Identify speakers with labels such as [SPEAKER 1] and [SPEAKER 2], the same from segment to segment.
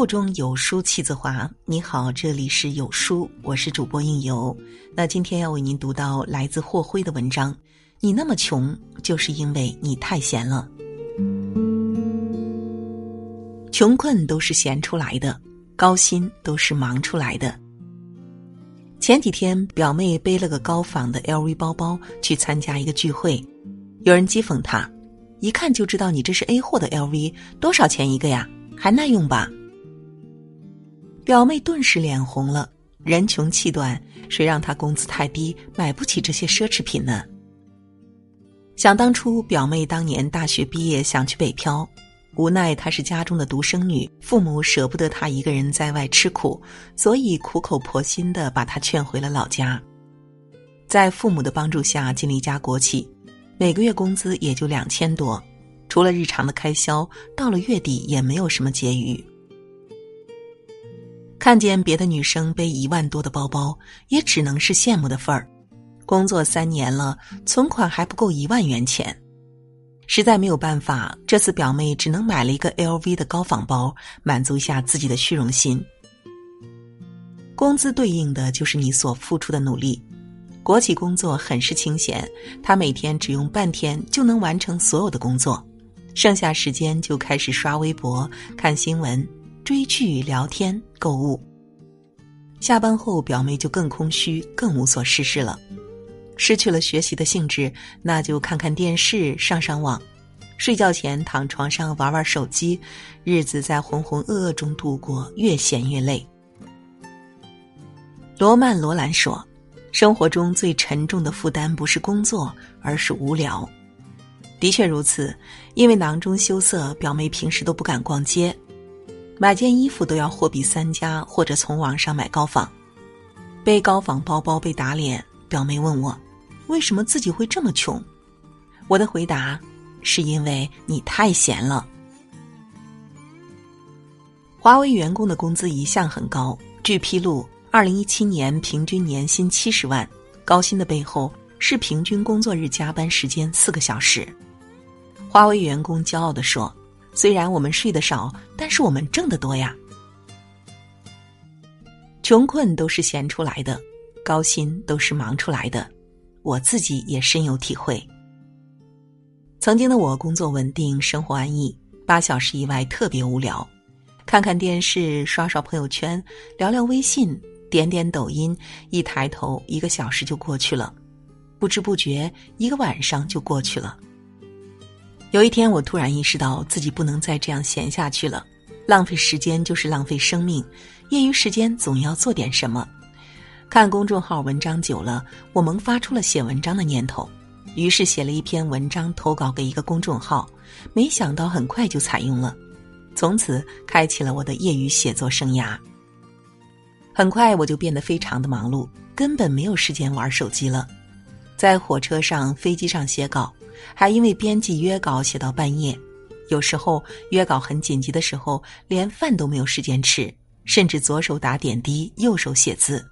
[SPEAKER 1] 腹中有书气自华。你好，这里是有书，我是主播应由。那今天要为您读到来自霍辉的文章。你那么穷，就是因为你太闲了。穷困都是闲出来的，高薪都是忙出来的。前几天，表妹背了个高仿的 LV 包包去参加一个聚会，有人讥讽她：“一看就知道你这是 A 货的 LV，多少钱一个呀？还耐用吧？”表妹顿时脸红了，人穷气短，谁让她工资太低，买不起这些奢侈品呢？想当初，表妹当年大学毕业想去北漂，无奈她是家中的独生女，父母舍不得她一个人在外吃苦，所以苦口婆心的把她劝回了老家。在父母的帮助下，进了一家国企，每个月工资也就两千多，除了日常的开销，到了月底也没有什么结余。看见别的女生背一万多的包包，也只能是羡慕的份儿。工作三年了，存款还不够一万元钱，实在没有办法。这次表妹只能买了一个 LV 的高仿包，满足一下自己的虚荣心。工资对应的就是你所付出的努力。国企工作很是清闲，她每天只用半天就能完成所有的工作，剩下时间就开始刷微博、看新闻。追剧、聊天、购物。下班后，表妹就更空虚，更无所事事了，失去了学习的兴致，那就看看电视、上上网，睡觉前躺床上玩玩手机，日子在浑浑噩噩中度过，越闲越累。罗曼·罗兰说：“生活中最沉重的负担不是工作，而是无聊。”的确如此，因为囊中羞涩，表妹平时都不敢逛街。买件衣服都要货比三家，或者从网上买高仿，背高仿包包被打脸。表妹问我，为什么自己会这么穷？我的回答是因为你太闲了。华为员工的工资一向很高，据披露，二零一七年平均年薪七十万。高薪的背后是平均工作日加班时间四个小时。华为员工骄傲地说。虽然我们睡得少，但是我们挣得多呀。穷困都是闲出来的，高薪都是忙出来的，我自己也深有体会。曾经的我工作稳定，生活安逸，八小时以外特别无聊，看看电视，刷刷朋友圈，聊聊微信，点点抖音，一抬头一个小时就过去了，不知不觉一个晚上就过去了。有一天，我突然意识到自己不能再这样闲下去了，浪费时间就是浪费生命，业余时间总要做点什么。看公众号文章久了，我萌发出了写文章的念头，于是写了一篇文章投稿给一个公众号，没想到很快就采用了，从此开启了我的业余写作生涯。很快我就变得非常的忙碌，根本没有时间玩手机了，在火车上、飞机上写稿。还因为编辑约稿写到半夜，有时候约稿很紧急的时候，连饭都没有时间吃，甚至左手打点滴，右手写字。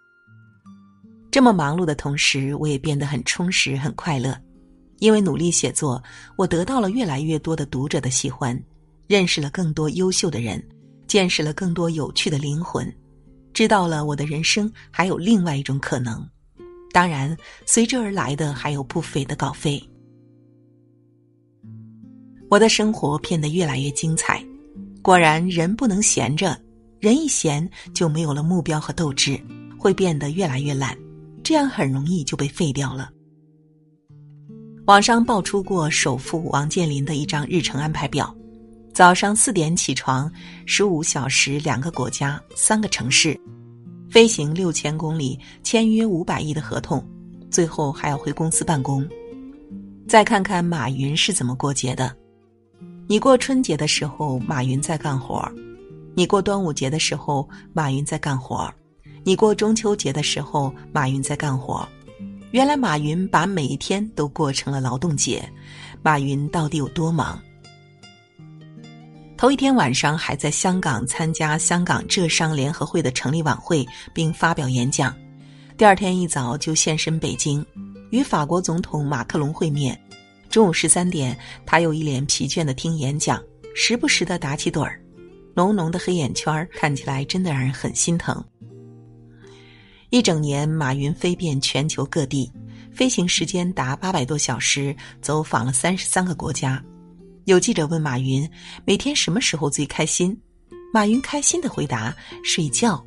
[SPEAKER 1] 这么忙碌的同时，我也变得很充实、很快乐。因为努力写作，我得到了越来越多的读者的喜欢，认识了更多优秀的人，见识了更多有趣的灵魂，知道了我的人生还有另外一种可能。当然，随之而来的还有不菲的稿费。我的生活变得越来越精彩，果然人不能闲着，人一闲就没有了目标和斗志，会变得越来越懒，这样很容易就被废掉了。网上爆出过首富王健林的一张日程安排表：早上四点起床，十五小时两个国家三个城市，飞行六千公里，签约五百亿的合同，最后还要回公司办公。再看看马云是怎么过节的。你过春节的时候，马云在干活；你过端午节的时候，马云在干活；你过中秋节的时候，马云在干活。原来马云把每一天都过成了劳动节，马云到底有多忙？头一天晚上还在香港参加香港浙商联合会的成立晚会，并发表演讲；第二天一早就现身北京，与法国总统马克龙会面。中午十三点，他又一脸疲倦的听演讲，时不时的打起盹儿。浓浓的黑眼圈看起来真的让人很心疼。一整年，马云飞遍全球各地，飞行时间达八百多小时，走访了三十三个国家。有记者问马云：“每天什么时候最开心？”马云开心的回答：“睡觉。”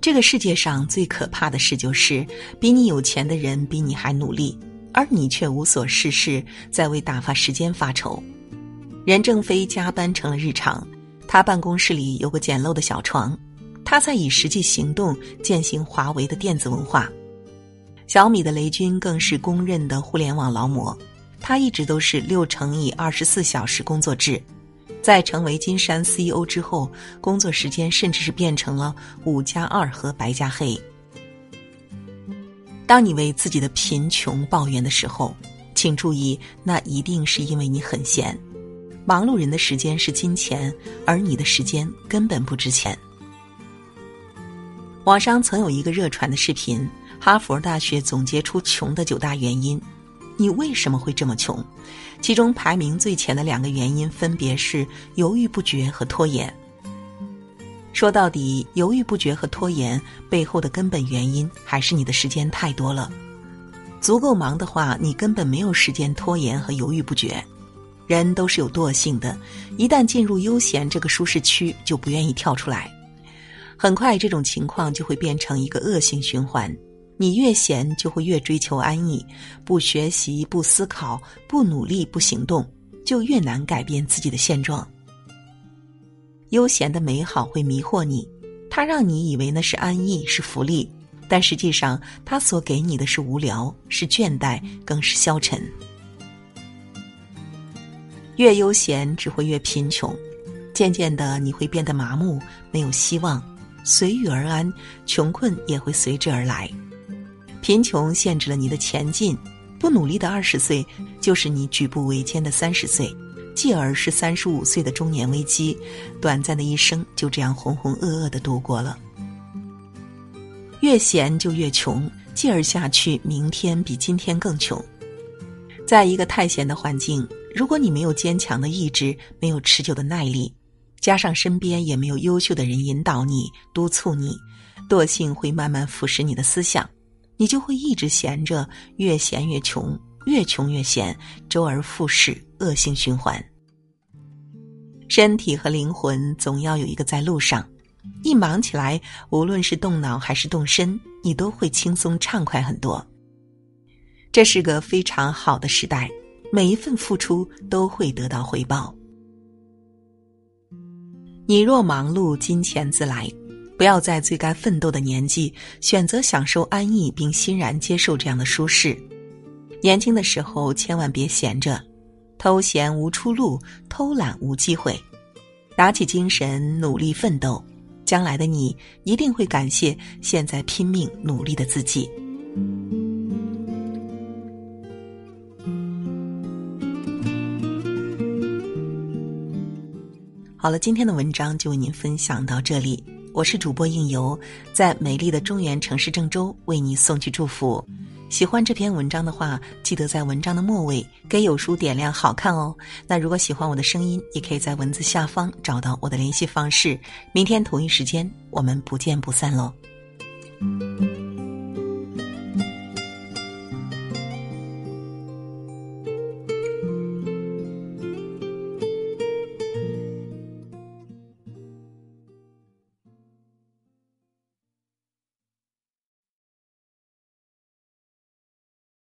[SPEAKER 1] 这个世界上最可怕的事就是，比你有钱的人比你还努力，而你却无所事事，在为打发时间发愁。任正非加班成了日常，他办公室里有个简陋的小床。他在以实际行动践行华为的电子文化，小米的雷军更是公认的互联网劳模。他一直都是六乘以二十四小时工作制，在成为金山 CEO 之后，工作时间甚至是变成了五加二和白加黑。当你为自己的贫穷抱怨的时候，请注意，那一定是因为你很闲。忙碌人的时间是金钱，而你的时间根本不值钱。网上曾有一个热传的视频，哈佛大学总结出穷的九大原因。你为什么会这么穷？其中排名最前的两个原因分别是犹豫不决和拖延。说到底，犹豫不决和拖延背后的根本原因还是你的时间太多了。足够忙的话，你根本没有时间拖延和犹豫不决。人都是有惰性的，一旦进入悠闲这个舒适区，就不愿意跳出来。很快，这种情况就会变成一个恶性循环。你越闲，就会越追求安逸，不学习、不思考、不努力、不行动，就越难改变自己的现状。悠闲的美好会迷惑你，它让你以为那是安逸、是福利，但实际上，它所给你的是无聊、是倦怠，更是消沉。越悠闲，只会越贫穷，渐渐的，你会变得麻木，没有希望。随遇而安，穷困也会随之而来。贫穷限制了你的前进，不努力的二十岁就是你举步维艰的三十岁，继而是三十五岁的中年危机。短暂的一生就这样浑浑噩噩的度过了。越闲就越穷，继而下去，明天比今天更穷。在一个太闲的环境，如果你没有坚强的意志，没有持久的耐力。加上身边也没有优秀的人引导你、督促你，惰性会慢慢腐蚀你的思想，你就会一直闲着，越闲越穷，越穷越闲，周而复始，恶性循环。身体和灵魂总要有一个在路上，一忙起来，无论是动脑还是动身，你都会轻松畅快很多。这是个非常好的时代，每一份付出都会得到回报。你若忙碌，金钱自来。不要在最该奋斗的年纪选择享受安逸，并欣然接受这样的舒适。年轻的时候千万别闲着，偷闲无出路，偷懒无机会。打起精神，努力奋斗，将来的你一定会感谢现在拼命努力的自己。好了，今天的文章就为您分享到这里。我是主播应由，在美丽的中原城市郑州为你送去祝福。喜欢这篇文章的话，记得在文章的末尾给有书点亮好看哦。那如果喜欢我的声音，也可以在文字下方找到我的联系方式。明天同一时间，我们不见不散喽。